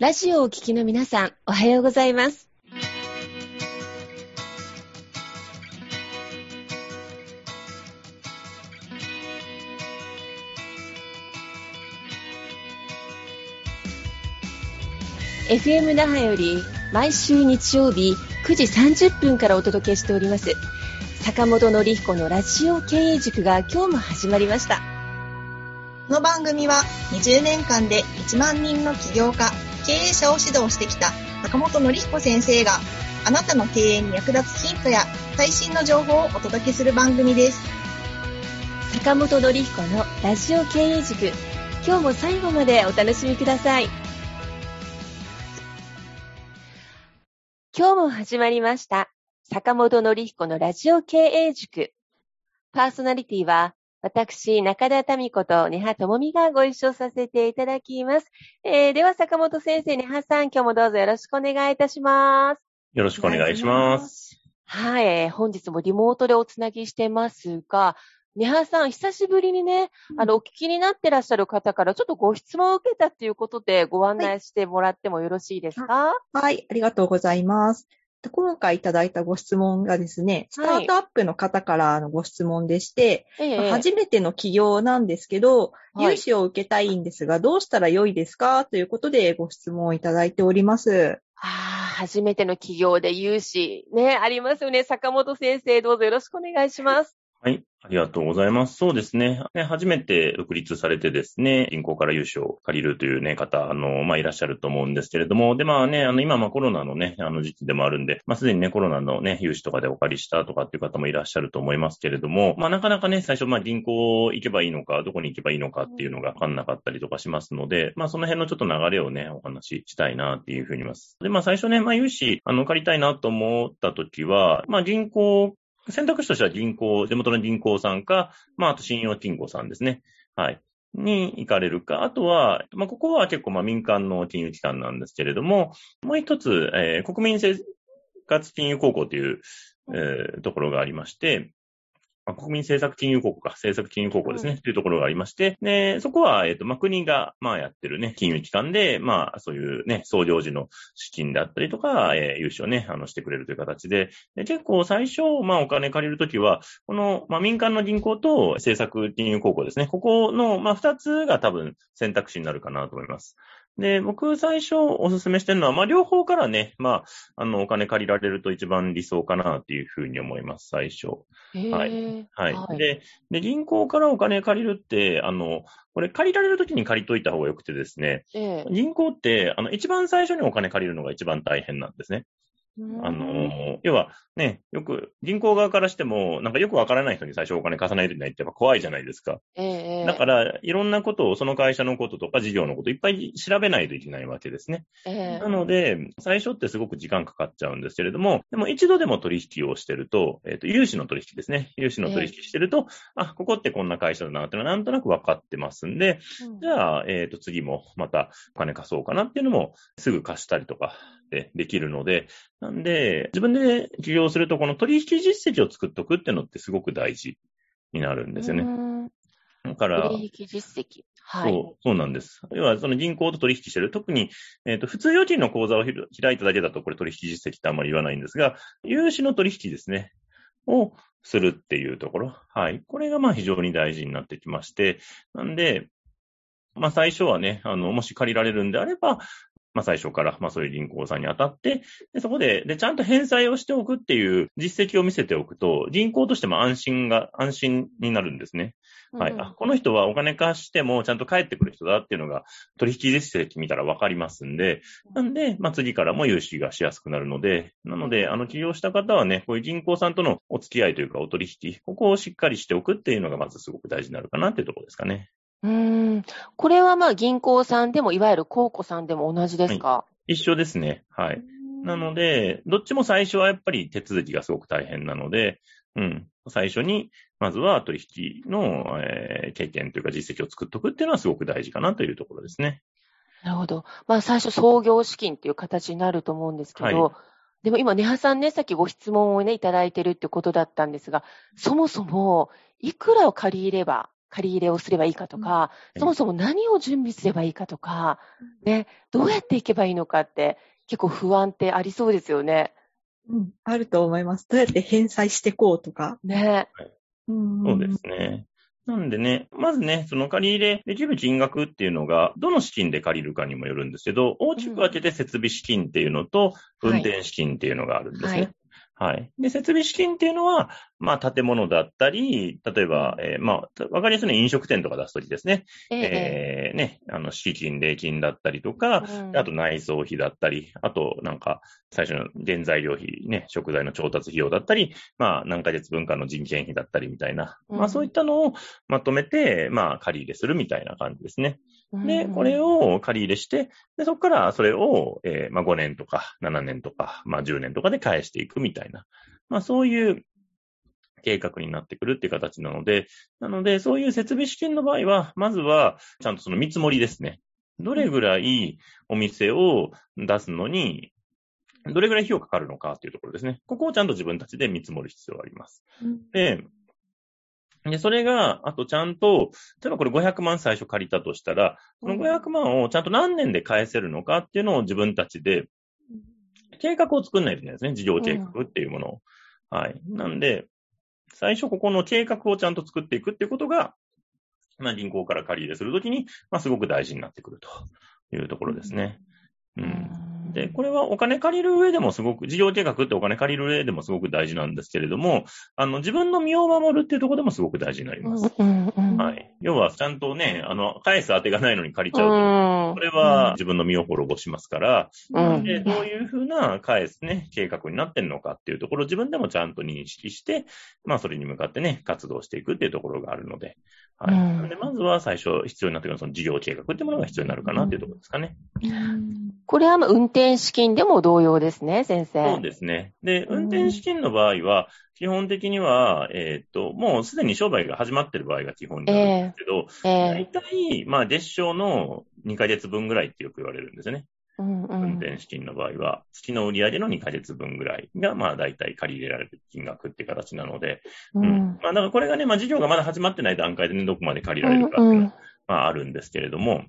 ラジオをお聞きの皆さん、おはようございます。FM 那覇より毎週日曜日9時30分からお届けしております坂本典彦のラジオ経営塾が今日も始まりましたこの番組は20年間で1万人の起業家、経営者を指導してきた坂本典彦先生があなたの経営に役立つヒントや最新の情報をお届けする番組です。坂本典彦のラジオ経営塾。今日も最後までお楽しみください。今日も始まりました。坂本典彦のラジオ経営塾。パーソナリティは私、中田民子と根葉智美がご一緒させていただきます。えー、では、坂本先生、根葉さん、今日もどうぞよろしくお願いいたします。よろしくお願いします。はい、えー本日もリモートでおつなぎしてますが、根葉さん、久しぶりにね、あの、お聞きになってらっしゃる方からちょっとご質問を受けたということでご案内してもらってもよろしいですか？はい、ありがとうございます。今回いただいたご質問がですね、スタートアップの方からのご質問でして、ええ初めての起業なんですけど、はい融資を受けたいんですが、どうしたら良いですかということでご質問をいただいております。ああ、初めての企業で融資、ね、ありますよね。坂本先生、どうぞよろしくお願いします。はい。ありがとうございます。そうですね。ね初めて独立されてですね、銀行から融資を借りるというね、方、あの、まあ、いらっしゃると思うんですけれども、で、まあね、あの、今、まあ、コロナのね、あの時期でもあるんで、まあ、すでにね、コロナのね、融資とかでお借りしたとかっていう方もいらっしゃると思いますけれども、まあ、なかなかね、最初、まあ、銀行行けばいいのか、どこに行けばいいのかっていうのが分かんなかったりとかしますので、まあ、その辺のちょっと流れをね、お話ししたいなっていうふうに思います。で、まあ、最初ね、まあ、融資、あの、借りたいなと思った時は、まあ、銀行選択肢としては銀行、地元の銀行さんか、まあ、あと信用金庫さんですね。はい。に行かれるか。あとは、まあ、ここは結構まあ民間の金融機関なんですけれども、もう一つ、えー国民生活金融高校という、えーところがありまして、まあ国民政策金融高校か、政策金融高校ですね、うんというところがありまして、で、そこは、えっ、と、まあ、国が、まあ、やってるね、金融機関で、まあ、そういうね、創業時の資金であったりとか、えー融資をね、あの、してくれるという形で、で結構最初、まあ、お金借りるときは、この、まあ、民間の銀行と政策金融高校ですね、ここの、まあ、二つが多分選択肢になるかなと思います。で、僕最初お勧めしてるのは、まあ、両方からね、まあ、あの、お金借りられると一番理想かなっていうふうに思います、最初。はいはい。で、で、銀行からお金借りるって、あの、これ借りられるときに借りといた方がよくてですね、ええ銀行って、あの、一番最初にお金借りるのが一番大変なんですね。あの、要はね、よく、銀行側からしても、なんかよくわからない人に最初お金貸さないといけないってやっぱ怖いじゃないですか。ええええだから、いろんなことを、その会社のこととか事業のこといっぱい調べないといけないわけですね。ええなので、最初ってすごく時間かかっちゃうんですけれども、でも一度でも取引をしてると、えっ、と、融資の取引ですね。融資の取引してると、あ、ここってこんな会社だなっていうのはなんとなく分かってますんで、うんじゃあ、えっ、と、次もまたお金貸そうかなっていうのもすぐ貸したりとかでできるので、なんで、自分で起業するとこの取引実績を作っとくっていうのってすごく大事になるんですよね。ね。だから、取引実績。はい。そう、そうなんです。要は、その銀行と取引してる。特に、えっ、と、普通預金の口座を開いただけだと、これ取引実績ってあんまり言わないんですが、融資の取引ですね。をするっていうところ。はい。これがまあ非常に大事になってきまして。なんで、まあ最初はね、あの、もし借りられるんであれば、まあ最初から、まあそういう銀行さんに当たって、でそこで、で、ちゃんと返済をしておくっていう実績を見せておくと、銀行としても安心が、安心になるんですね。はい。うんあ、この人はお金貸してもちゃんと返ってくる人だっていうのが取引実績見たらわかりますんで、なんで、まあ、次からも融資がしやすくなるので、なので、あの、起業した方はね、こういう銀行さんとのお付き合いというかお取引、ここをしっかりしておくっていうのがまずすごく大事になるかなっていうところですかね。うーん。これはまあ銀行さんでも、いわゆる公庫さんでも同じですか、一緒ですね。はい。なので、どっちも最初はやっぱり手続きがすごく大変なので、うん。最初に、まずは取引の、えー経験というか実績を作っておくっていうのはすごく大事かなというところですね。なるほど。まあ最初創業資金っていう形になると思うんですけど、はでも今、ネハさんね、さっきご質問をね、いただいてるってことだったんですが、そもそも、いくらを借りれば借り入れをすればいいかとか、うんそもそも何を準備すればいいかとか、ね、どうやっていけばいいのかって、結構不安ってありそうですよね。うん、あると思います。どうやって返済してこうとか。ね。うんそうですね。なんでね、まずね、その借り入れできる金額っていうのが、どの資金で借りるかにもよるんですけど、大きく分けて設備資金っていうのと、うん運転資金っていうのがあるんですね。はいはい。で、設備資金っていうのは、まあ、建物だったり、例えば、えーまあ、わかりやすいのは飲食店とか出すときですね。ええ。えーね、あの、敷金、礼金だったりとか、うん。あと内装費だったり、あとなんか最初の原材料費ね、食材の調達費用だったり、まあ何ヶ月分かの人件費だったりみたいな、うん。まあそういったのをまとめて、まあ借り入れするみたいな感じですね。で、これを、を借り入れして、で、そこからそれを、えーまあ5年とか7年とか、まあ10年とかで返していくみたいな、まあそういう計画になってくるっていう形なので、なので、そういう設備資金の場合は、まずは、ちゃんとその見積もりですね。どれぐらいお店を出すのに、どれぐらい費用かかるのかっていうところですね。ここをちゃんと自分たちで見積もる必要があります。で、で、それが、あとちゃんと、例えばこれ500万最初借りたとしたら、その500万をちゃんと何年で返せるのかっていうのを自分たちで計画を作んないといけないですね。事業計画っていうものを。はい。なんで、最初ここの計画をちゃんと作っていくっていうことが、まあ銀行から借り入れするときに、まあすごく大事になってくるというところですね。うん。で、これはお金借りる上でもすごく、事業計画ってお金借りる上でもすごく大事なんですけれども、あの、自分の身を守るっていうところでもすごく大事になります。うんうんうんはい。要は、ちゃんとね、あの、返す当てがないのに借りちゃうと、うんこれは自分の身を滅ぼしますから、うんで、どういうふうな返すね、計画になってんのかっていうところを自分でもちゃんと認識して、まあそれに向かってね、活動していくっていうところがあるので、はい。うんで、まずは最初必要になってくるその事業計画っていうものが必要になるかなっていうところですかね。これはまあ運転資金でも同様ですね、先生。そうですね。で、うん運転資金の場合は、基本的には、えーっと、もうすでに商売が始まってる場合が基本になるんですけど、大ええ体、まあ、月賞の2ヶ月分ぐらいってよく言われるんですよね。うんうん運転資金の場合は、月の売り上げの2ヶ月分ぐらいが、まあ、大体借り入れられる金額って形なので、ううんん。まあ、だからこれがね、まあ、事業がまだ始まってない段階でね、どこまで借りられるかっていうのは、まあ、あるんですけれども、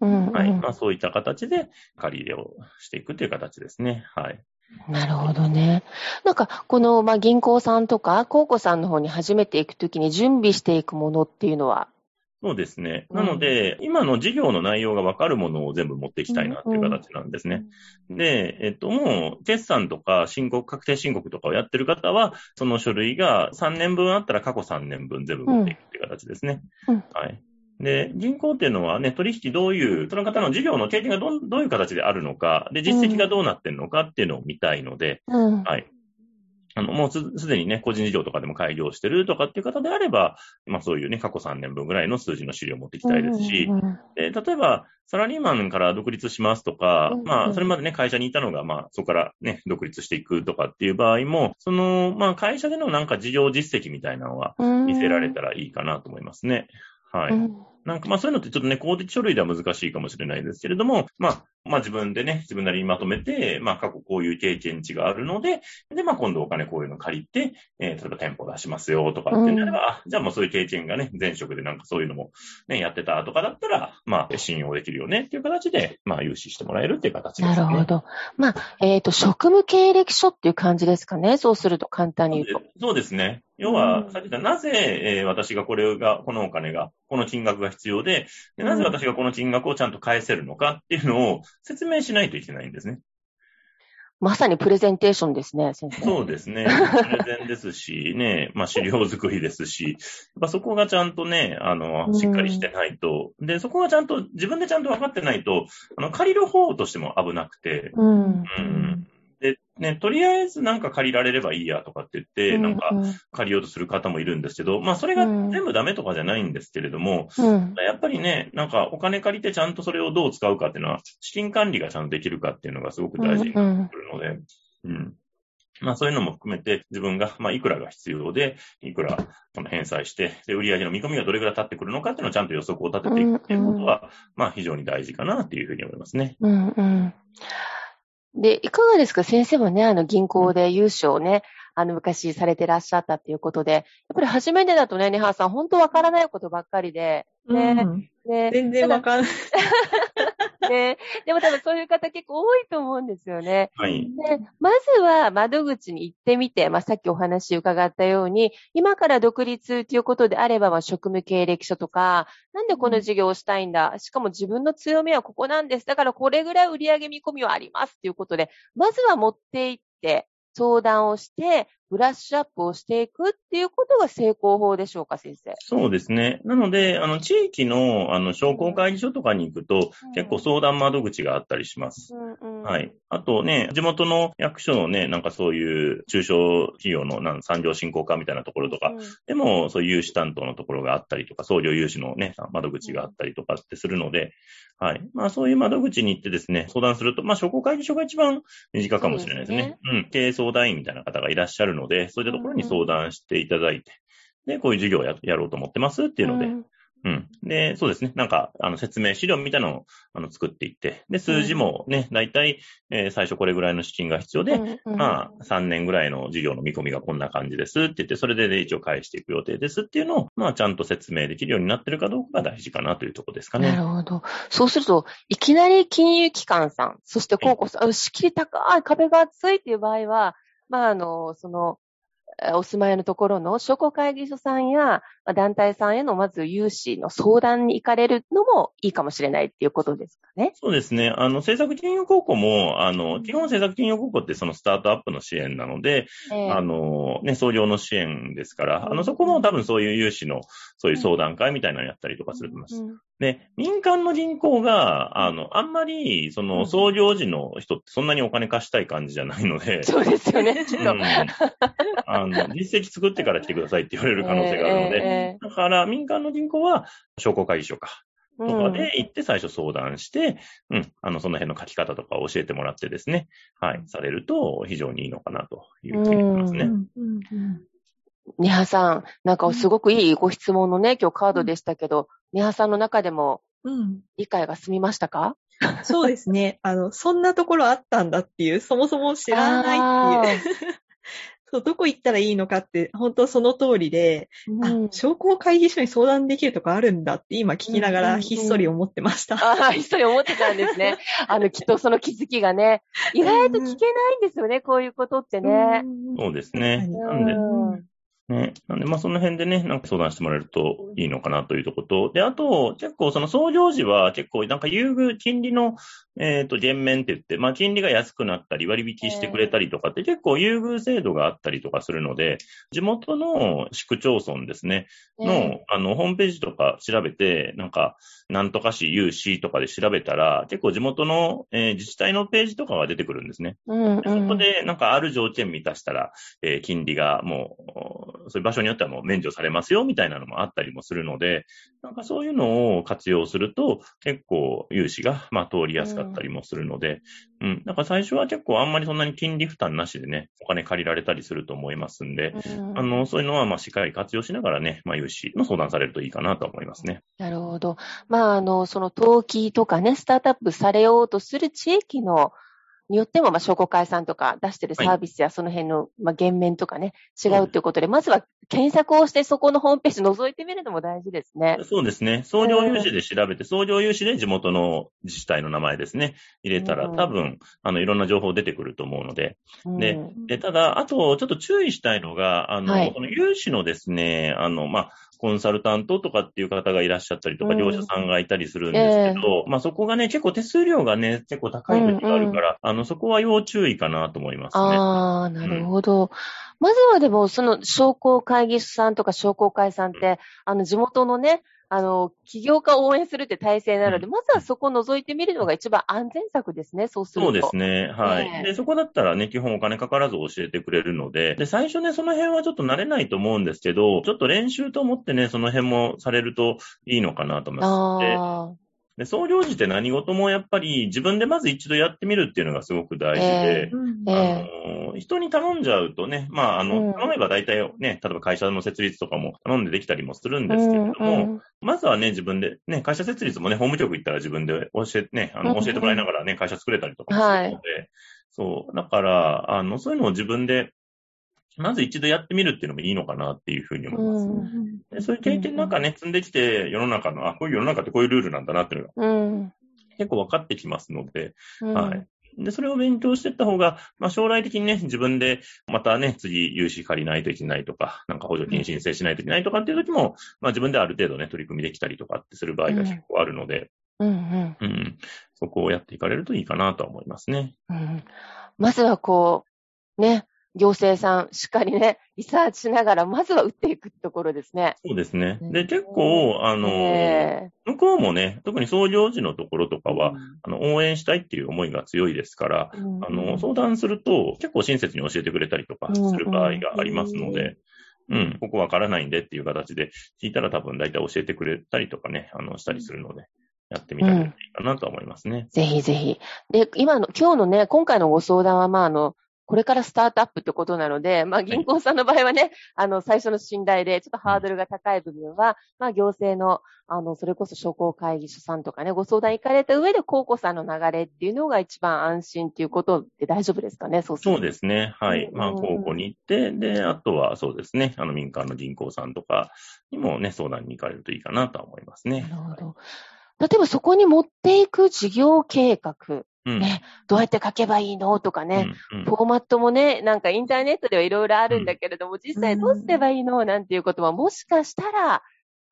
うんはい。うんまあ、そういった形で借り入れをしていくという形ですね。はい。なるほどね。なんか、この、まあ、銀行さんとか、高校さんの方に初めて行くときに準備していくものっていうのは、そうですね。うんなので、今の事業の内容がわかるものを全部持っていきたいなっていう形なんですね。で、えっと、もう、決算とか申告、確定申告とかをやってる方は、その書類が3年分あったら過去3年分全部持っていくっていう形ですね。うんはい。で、銀行っていうのはね、取引どういう、その方の事業の経験がどんどういう形であるのか、で、実績がどうなってるのかっていうのを見たいので、うん。はい。あの、もうすすでにね、個人事業とかでも開業してるとかっていう方であれば、まあそういうね、過去3年分ぐらいの数字の資料を持っていきたいですし、うんうんで、例えば、サラリーマンから独立しますとか、うんまあ、それまでね、会社にいたのが、まあ、そこからね、独立していくとかっていう場合も、その、まあ、会社でのなんか事業実績みたいなのはうん見せられたらいいかなと思いますね。はい。うんなんか、まあそういうのってちょっとね、公的書類では難しいかもしれないですけれども、まあ、まあ自分でね、自分なりにまとめて、まあ過去こういう経験値があるので、で、まあ今度お金こういうの借りて、えー例えば店舗出しますよとかってなれば、あじゃあもうそういう経験がね、前職でなんかそういうのもね、やってたとかだったら、まあ信用できるよねっていう形で、まあ融資してもらえるっていう形ですね。なるほど。まあ、えっ、と、職務経歴書っていう感じですかね？そうすると簡単に言うと。そうですね。要うはん、さっき言った、なぜ、えー私がこれが、このお金が、この金額が必要でで、なぜ私がこの金額をちゃんと返せるのかっていうのを説明しないといけないんですね。まさにプレゼンテーションですね、先生。そうですね。プレゼンですし、ね、まあ資料作りですし、やっぱそこがちゃんとね、あうの、んしっかりしてないと、で、そこがちゃんと、自分でちゃんと分かってないと、あの、借りる方としても危なくて、うん。うん。で、ね、とりあえずなんか借りられればいいやとかって言って、なんかうん借りようとする方もいるんですけど、まあそれがうん全部ダメとかじゃないんですけれども、うん。やっぱりね、なんかお金借りてちゃんとそれをどう使うかっていうのは、資金管理がちゃんとできるかっていうのがすごく大事になってくるので、うん。まあそういうのも含めて自分が、まあいくらが必要で、いくらその返済して、で、売上の見込みがどれぐらい立ってくるのかっていうのをちゃんと予測を立てていくっていうことは、まあ非常に大事かなっていうふうに思いますね。うんうん。で、いかがですか？先生はね、あの銀行で融資をね、あの、昔されてらっしゃったっていうことで、やっぱり初めてだとね、ネハさん、本当わからないことばっかりで、ね、うん、ね全然わかんない。ね。でも多分そういう方結構多いと思うんですよね。はい。で、まずは窓口に行ってみて、まあ、さっきお話伺ったように、今から独立ということであれば、まあ、職務経歴書とか、なんでこの事業をしたいんだ、しかも自分の強みはここなんです。だからこれぐらい売上見込みはありますっていうことで、まずは持って行って、相談をして、ブラッシュアップをしていくっていうことが成功法でしょうか、先生。そうですね。なので、あの、地域の、あの、商工会議所とかに行くと、うん、結構相談窓口があったりします。うんうん、はい。あとね、地元の役所のね、なんかそういう中小企業のなん産業振興課みたいなところとか、うん、でも、そういう融資担当のところがあったりとか、送料融資のね、窓口があったりとかってするので、はい。まあ、そういう窓口に行ってですね、相談すると、まあ、商工会議所が一番身近かもしれないですね。すねうん。経営相談員みたいな方がいらっしゃるので、そういったところに相談していただいて、で、こういう授業をややろうと思ってますっていうので、うんうん。で、そうですね。なんか、あの、説明資料みたいなのを、あの、作っていって、で、数字もね、だいたい、えー、最初これぐらいの資金が必要で、うんうん、まあ、3年ぐらいの授業の見込みがこんな感じですって言って、それで、ね、一応返していく予定ですっていうのを、まあ、ちゃんと説明できるようになってるかどうかが大事かなというところですかね。なるほど。そうすると、いきなり金融機関さん、そして高校さん、仕切り高い壁が厚いっていう場合は、まあ、あの、その、お住まいのところの商工会議所さんや団体さんへのまず融資の相談に行かれるのもいいかもしれないっていうことですかね。そうですね。あの、政策金融高校も、あの、基本政策金融高校ってそのスタートアップの支援なので、えー、あの、ね、創業の支援ですから、あの、そこも多分そういう融資の、そういう相談会みたいなのやったりとかすると思います。うんうんで、民間の銀行が、あの、あんまり、その、創業時の人ってそんなにお金貸したい感じじゃないので。そうですよね、ちょっと。うん、あの、実績作ってから来てくださいって言われる可能性があるので、えー、だから民間の銀行は商工会議所か。とかで行って最初相談して、うん、うん、あの、その辺の書き方とか教えてもらってですね、はい、されると非常にいいのかなというふうに思いますね。うん。うん。ニハさん、なんかすごくいいご質問のね、今日カードでしたけど、ニハさんの中でも、理解が済みましたか、うん、そうですね。あの、そんなところあったんだっていう、そもそも知らないっていう。そう、どこ行ったらいいのかって、本当その通りで、うん、あ、商工会議所に相談できるとこあるんだって今聞きながらひっそり思ってました。うんうんうん、ああ、ひっそり思ってたんですね。あの、きっとその気づきがね、意外と聞けないんですよね、こういうことってね。そうですね。なんで、ね。なんで、まあ、その辺でね、なんか相談してもらえるといいのかなというとこと、で、あと、結構その創業時は結構なんか優遇、金利の、えっ、ー、と、減免って言って、まあ、金利が安くなったり割引してくれたりとかって結構優遇制度があったりとかするので、地元の市区町村ですね、の、あの、ホームページとか調べて、なんか、なんとか市、有市とかで調べたら、結構地元の、えー、自治体のページとかが出てくるんですね。うんうん、そこで、なんかある条件満たしたら、えー、金利がもう、そういう場所によってはもう免除されますよ、みたいなのもあったりもするので、なんかそういうのを活用すると、結構融資が、まあ、通りやすかったりもするので、うん、うん。だから最初は結構あんまりそんなに金利負担なしでね、お金借りられたりすると思いますんで、うん、あの、そういうのは、まあ、しっかり活用しながらね、まあ、融資の相談されるといいかなと思いますね。なるほど。まあ、あの、その登記とかね、スタートアップされようとする地域のによっても、まあ、商工会さんとか出してるサービスやその辺の、まあ、減免とかね、違うということで、まずは検索をしてそこのホームページ覗いてみるのも大事ですね。そうですね。創業融資で調べて、創業融資で地元の自治体の名前ですね、入れたら、多分、あの、いろんな情報出てくると思うので。で、でただ、あと、ちょっと注意したいのが、あの、はい、この融資のですね、あの、まあ、コンサルタントとかっていう方がいらっしゃったりとか、業者さんがいたりするんですけど、まあそこがね、結構手数料がね、結構高い時があるから、あの、そこは要注意かなと思いますね。ああ、なるほど。まずはでも、その商工会議所さんとか商工会さんって、あの、地元のね、あの、起業家を応援するって体制なので、うん、まずはそこを覗いてみるのが一番安全策ですね、そうすると。そうですね。はい、で、そこだったらね、基本お金かからず教えてくれるので、で、最初ね、その辺はちょっと慣れないと思うんですけど、ちょっと練習と思ってね、その辺もされるといいのかなと思います。で、総領事って何事もやっぱり自分でまず一度やってみるっていうのがすごく大事で、えーえー、あの、人に頼んじゃうとね、まあ、あの、頼めば大体ね、例えば会社の設立とかも頼んでできたりもするんですけれども、うんうん、まずはね、自分で、ね、会社設立もね、法務局行ったら自分で教えて、ね、あの、教えてもらいながらね、会社作れたりとかするので、はい、そう、だから、あの、そういうのを自分でまず一度やってみるっていうのもいいのかなっていうふうに思います。そういう経験なんかね、積んできて、世の中の、あ、こういう世の中ってこういうルールなんだなっていうのがうん。結構分かってきますので、うんはい。で、それを勉強していった方が、まあ将来的にね、自分でまたね、次融資借りないといけないとか、なんか補助金申請しないといけないとかっていう時も、まあ自分である程度ね、取り組みできたりとかってする場合が結構あるので、うんうんうん、そこをやっていかれるといいかなとは思いますね。うんまずはこう、ね、行政さん、しっかりね、リサーチしながら、まずは打っていくところですね。そうですね。ねで、結構、あの、え向こうもね、特に創業時のところとかえは、あの、応援したいっていう思いが強いですから、うん。あの、相談すると結構親切に教えてくれたりとかする場合がありますので、うん、ここわからないんでっていう形で聞いたら多分大体教えてくれたりとかね、あの、したりするので、やってみたらいいかなと思いますね。ぜひぜひ。で、今の、今日のね、今回のご相談は、まあ、あの、これからスタートアップってことなので、まあ、銀行さんの場合はね、あの、最初の信頼で、ちょっとハードルが高い部分は、まあ、行政の、あの、それこそ商工会議所さんとかね、ご相談行かれた上で、高校さんの流れっていうのが一番安心っていうことで大丈夫ですかね、そうそうですね。はい。うんまあ、高校に行って、で、あとはそうですね、あの、民間の銀行さんとかにもね、相談に行かれるといいかなとは思いますね。なるほど。例えばそこに持っていく事業計画、うん。ねどうやって書けばいいの？とかね、うん、うん。フォーマットもね、なんかインターネットではいろいろあるんだけれども、実際どうすればいいの？なんていうことはもしかしたら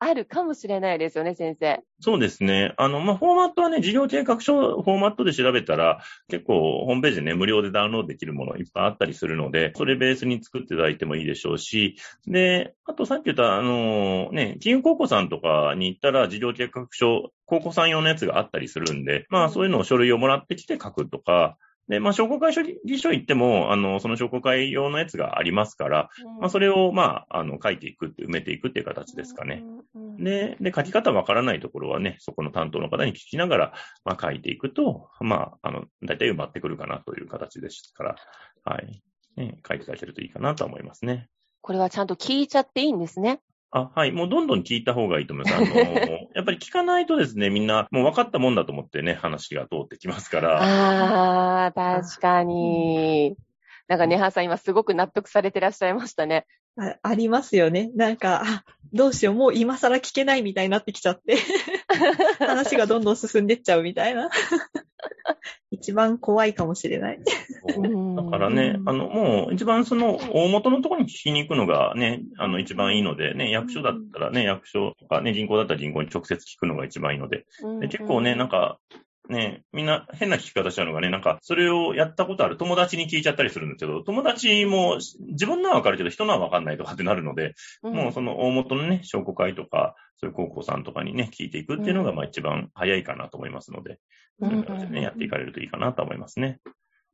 あるかもしれないですよね、先生。そうですね。あの、まあ、フォーマットはね、事業計画書、フォーマットで調べたら、結構、ホームページでね、無料でダウンロードできるものいっぱいあったりするので、それベースに作っていただいてもいいでしょうし、で、あとさっき言った、あの、ね、金融高校さんとかに行ったら、事業計画書、高校さん用のやつがあったりするんで、まあ、そういうのを書類をもらってきて書くとか、で、まあ、商工会議所行っても、あの、その商工会用のやつがありますから、まあ、それを、まあ、あの、書いていくって、埋めていくっていう形ですかね。うんうん。で、で、書き方わからないところはね、そこの担当の方に聞きながら、まあ、書いていくと、まあ、あの、大体埋まってくるかなという形ですから、はい。ね、書いていただけるといいかなと思いますね。これはちゃんと聞いちゃっていいんですね。あ、はい。もうどんどん聞いた方がいいと思います。あの、やっぱり聞かないとですね、みんなもう分かったもんだと思ってね、話が通ってきますから。ああ、確かに。なんか、ネハさん今すごく納得されてらっしゃいましたね。あありますよね。なんか、あどうしよう、もう今更聞けないみたいになってきちゃって、話がどんどん進んでっちゃうみたいな。一番怖いかもしれない。うんだからね、あの、もう一番その大元のところに聞きに行くのがね、あの一番いいので、ね、役所だったらね、役所とかね、銀行だったら銀行に直接聞くのが一番いいので、で結構ね、なんか、ね、みんな変な聞き方しちゃうのがね、なんか、それをやったことある友達に聞いちゃったりするんですけど、友達も自分のはわかるけど人のはわかんないとかってなるので、うん、もうその大元のね、商工会とか、そういう高校さんとかにね、聞いていくっていうのが、まあ一番早いかなと思いますので、うんそういう形でね、やっていかれるといいかなと思いますね。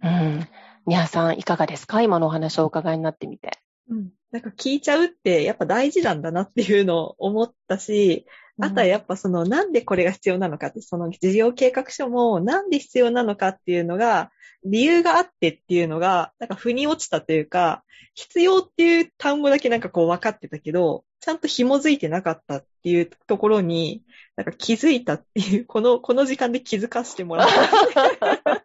うん。ニャーさん、いかがですか？今のお話をお伺いになってみて。うん。なんか聞いちゃうってやっぱ大事なんだなっていうのを思ったし、あとはやっぱそのなんでこれが必要なのかって、その事業計画書もなんで必要なのかっていうのが、理由があってっていうのが、なんか腑に落ちたというか、必要っていう単語だけなんかこう分かってたけど、ちゃんと紐づいてなかったっていうところに、なんか気づいたっていう、この、この時間で気づかせてもらった。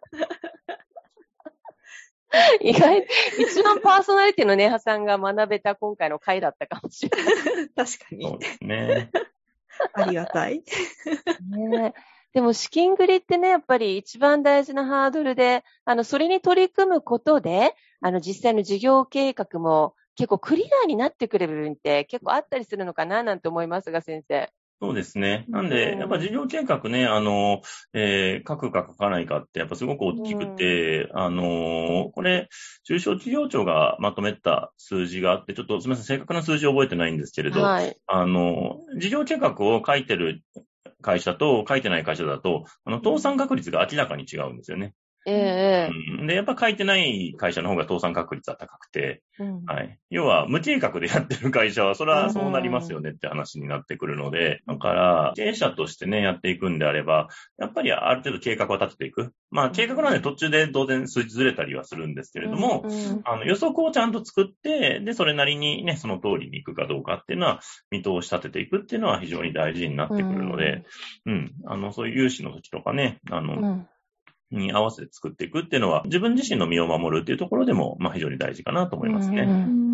意外、一番パーソナリティのネハさんが学べた今回の回だったかもしれない。確かそうに。ですね。ありがたい。ねでも資金繰りってね、やっぱり一番大事なハードルで、あの、それに取り組むことで、あの、実際の事業計画も結構クリアになってくれる部分って結構あったりするのかななんて思いますが、先生。そうですね。なんうで、んやっぱ事業計画ね、あの、えー書くか書かないかって、やっぱすごく大きくて、あの、これ、中小企業庁がまとめた数字があって、ちょっとすみません、正確な数字を覚えてないんですけれど、はい。あの、事業計画を書いてる会社と書いてない会社だと、あの、倒産確率が明らかに違うんですよね。ええうん、で、やっぱ書いてない会社の方が倒産確率は高くて、うん。はい。要は、無計画でやってる会社は、それはそうなりますよねって話になってくるので、だから、経営者としてね、やっていくんであれば、やっぱりある程度計画を立てていく。まあ、計画なんで途中で当然数字ずれたりはするんですけれども、うんうん。あの、予測をちゃんと作って、で、それなりにね、その通りに行くかどうかっていうのは、見通し立てていくっていうのは非常に大事になってくるので、うん、あの、そういう融資の時とかね、あの、うんに合わせて作っていくっていうのは、自分自身の身を守るっていうところでも、まあ非常に大事かなと思いますね。うん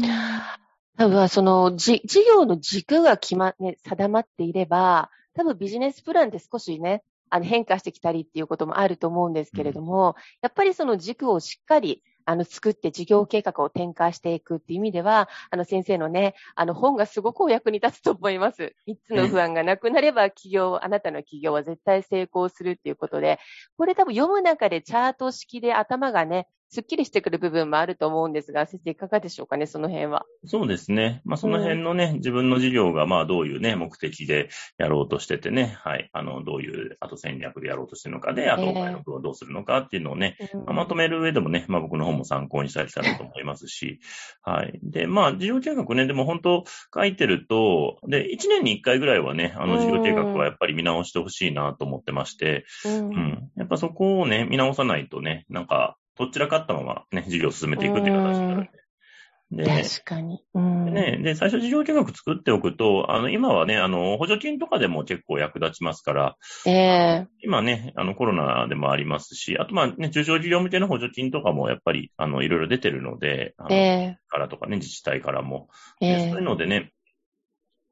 多分その事業の軸が決ま、ね、定まっていれば、多分ビジネスプランって少しね、あの変化してきたりっていうこともあると思うんですけれども、うん、やっぱりその軸をしっかりあの、作って事業計画を展開していくっていう意味では、あの、先生のね、あの、本がすごくお役に立つと思います。3つの不安がなくなれば、企業、あなたの企業は絶対成功するっていうことで、これ多分読む中でチャート式で頭がね、すっきりしてくる部分もあると思うんですが、先生いかがでしょうかね、その辺は。そうですね。まあ、その辺のね、うん、自分の事業が、まあ、どういうね、目的でやろうとしててね、はい、あの、どういう後戦略でやろうとしてるのかで、あと、おのをどうするのかっていうのをね、えー、まあ、まとめる上でもね、まあ、僕の方も参考にしたりしたらと思いますし、はい。で、まあ、事業計画ね、でも本当書いてると、で、1年に1回ぐらいはね、あの、事業計画はやっぱり見直してほしいなと思ってまして、うん、うん、やっぱそこをね、見直さないとね、なんか、どちらかったままね、事業を進めていくっていう形になるんで。で、確かに。うん、でね、で、最初事業計画作っておくと、あの、今はね、あの、補助金とかでも結構役立ちますから、ええ。ー、今ね、あの、コロナでもありますし、あとまあね、中小事業向けの補助金とかもやっぱり、あの、いろいろ出てるので、あの、えー、からとかね、自治体からも。えー、そういうのでね、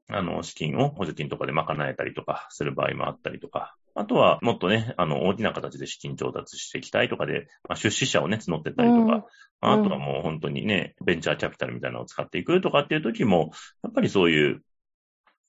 あの、資金を補助金とかで賄えたりとかする場合もあったりとか、あとは、もっとね、あの、大きな形で資金調達していきたいとかで、まあ、出資者をね、募ってったりとか、うん、あとはもう本当にね、ベンチャーキャピタルみたいなのを使っていくとかっていう時も、やっぱりそういう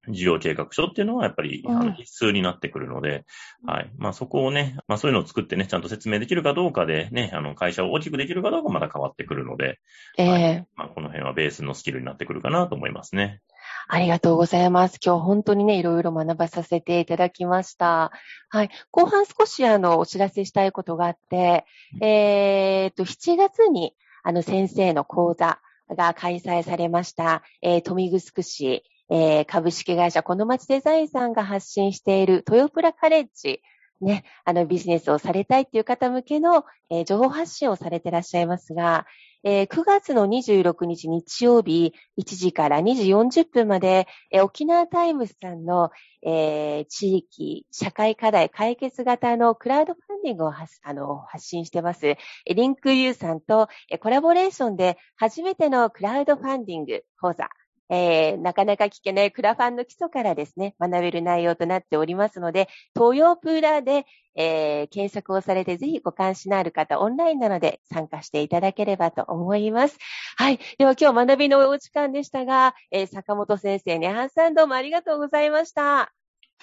事業計画書っていうのはやっぱり、あの必須になってくるので、うん、はい。まあそこをね、まあそういうのを作ってね、ちゃんと説明できるかどうかでね、あの会社を大きくできるかどうかまだ変わってくるので、ええーはい、まあこの辺はベースのスキルになってくるかなと思いますね。ありがとうございます。今日本当にね、いろいろ学ばさせていただきました。はい。後半少しあの、お知らせしたいことがあって、えー、っと、7月に、あの、先生の講座が開催されました、えー、豊見城市、えー、株式会社この町デザインさんが発信しているトヨプラカレッジね、あのビジネスをされたいっていう方向けの、えー、情報発信をされてらっしゃいますが、えー、9月の26日日曜日1時から2時40分まで、えー、沖縄タイムズさんの、えー、地域社会課題解決型のクラウドファンディングをあの発信してます。リンクユーさんとえコラボレーションで初めてのクラウドファンディング講座えー、なかなか聞けないクラファンの基礎からですね、学べる内容となっておりますので、東洋プーラーで、えー、検索をされて、ぜひご関心のある方、オンラインなので参加していただければと思います。はい。では今日学びのお時間でしたが、えー、坂本先生、ネハンさんどうもありがとうございました。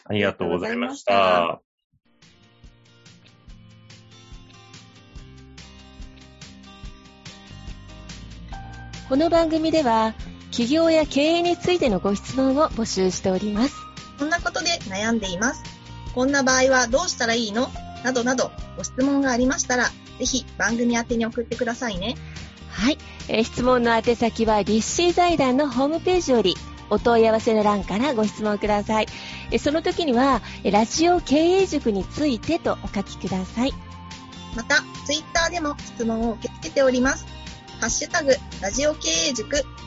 ありがとうございました。この番組では、企業や経営についてのご質問を募集しております。こんなことで悩んでいます。こんな場合はどうしたらいいの？などなどご質問がありましたら、ぜひ番組宛に送ってくださいね。はい。えー、質問の宛先は、立志財団のホームページより、お問い合わせの欄からご質問ください。えその時には、ラジオ経営塾についてとお書きください。また、ツイッターでも質問を受け付けております。ハッシュタグ、ラジオ経営塾